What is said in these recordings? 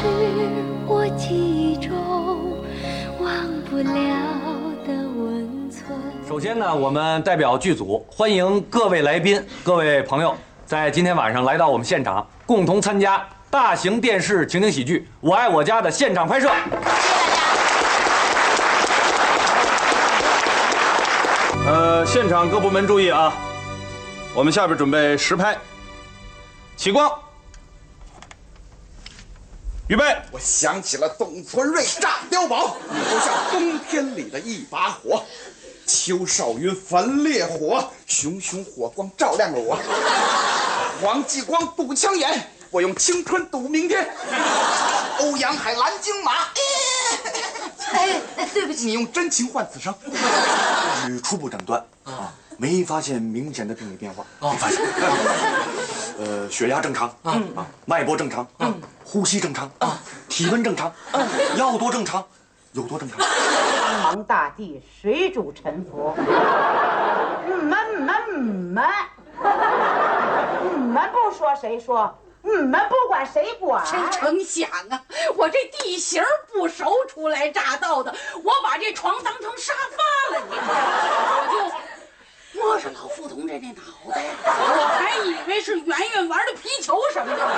是我记忆中忘不了的温存。首先呢，我们代表剧组欢迎各位来宾、各位朋友，在今天晚上来到我们现场，共同参加大型电视情景喜剧《我爱我家》的现场拍摄。呃，现场各部门注意啊，我们下边准备实拍，起光，预备。我想起了董存瑞炸碉堡，你就像冬天里的一把火，邱少云焚烈火，熊熊火光照亮了我。黄继光堵枪眼，我用青春赌明天。欧阳海蓝鲸马，哎，对不起，你用真情换此生。据初步诊断啊，没发现明显的病理变化。没发现。呃，血压正常啊啊，脉搏正常，嗯，呼吸正常啊，体温正常，嗯，药多正常，有多正常？苍茫大地，谁主沉浮？你们你们你们，你们不说谁说？你们不管谁管？真成想啊！我这地形不熟，初来乍到的，我把这床当成沙发了，你看？我就摸着老傅同志这脑袋，我还以为是圆圆玩的皮球什么的呢，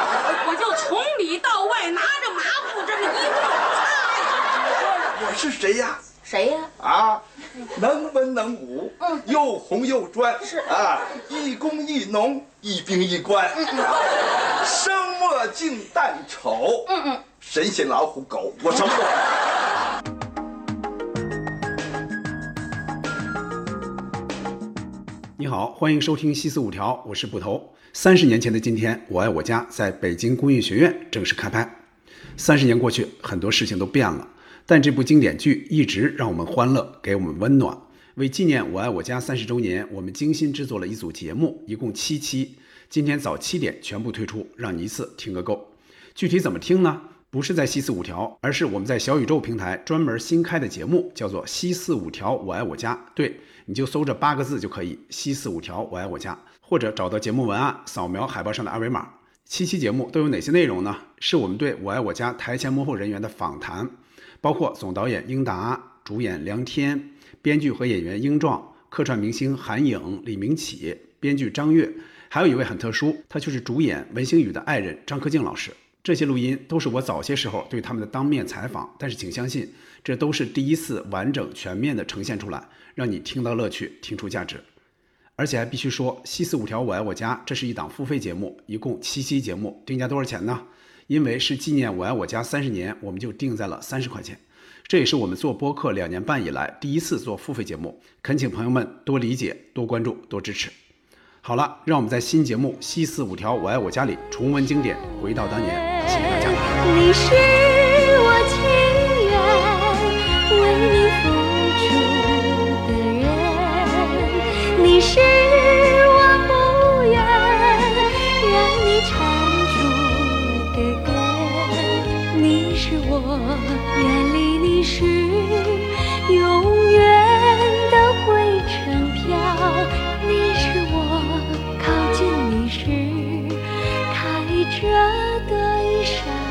我就从里到外拿着抹布这么一顿擦我是谁呀？谁呀？啊，能文能武，嗯，又红又专，是啊，一公一农，一兵一官，生墨净淡丑，嗯嗯，神仙老虎狗，我什么都。好，欢迎收听《西四五条》，我是捕头。三十年前的今天，《我爱我家》在北京工艺学院正式开拍。三十年过去，很多事情都变了，但这部经典剧一直让我们欢乐，给我们温暖。为纪念《我爱我家》三十周年，我们精心制作了一组节目，一共七期。今天早七点全部推出，让你一次听个够。具体怎么听呢？不是在西四五条，而是我们在小宇宙平台专门新开的节目，叫做《西四五条我爱我家》。对，你就搜这八个字就可以，《西四五条我爱我家》，或者找到节目文案，扫描海报上的二维码。七期节目都有哪些内容呢？是我们对我爱我家台前幕后人员的访谈，包括总导演英达、主演梁天、编剧和演员英壮、客串明星韩颖、李明启、编剧张悦，还有一位很特殊，他就是主演文星宇的爱人张克敬老师。这些录音都是我早些时候对他们的当面采访，但是请相信，这都是第一次完整全面的呈现出来，让你听到乐趣，听出价值。而且还必须说，《西四五条我爱我家》这是一档付费节目，一共七期节目，定价多少钱呢？因为是纪念《我爱我家》三十年，我们就定在了三十块钱。这也是我们做播客两年半以来第一次做付费节目，恳请朋友们多理解、多关注、多支持。好了，让我们在新节目《西四五条我爱我家》里重温经典，回到当年，谢谢大家。舍得一生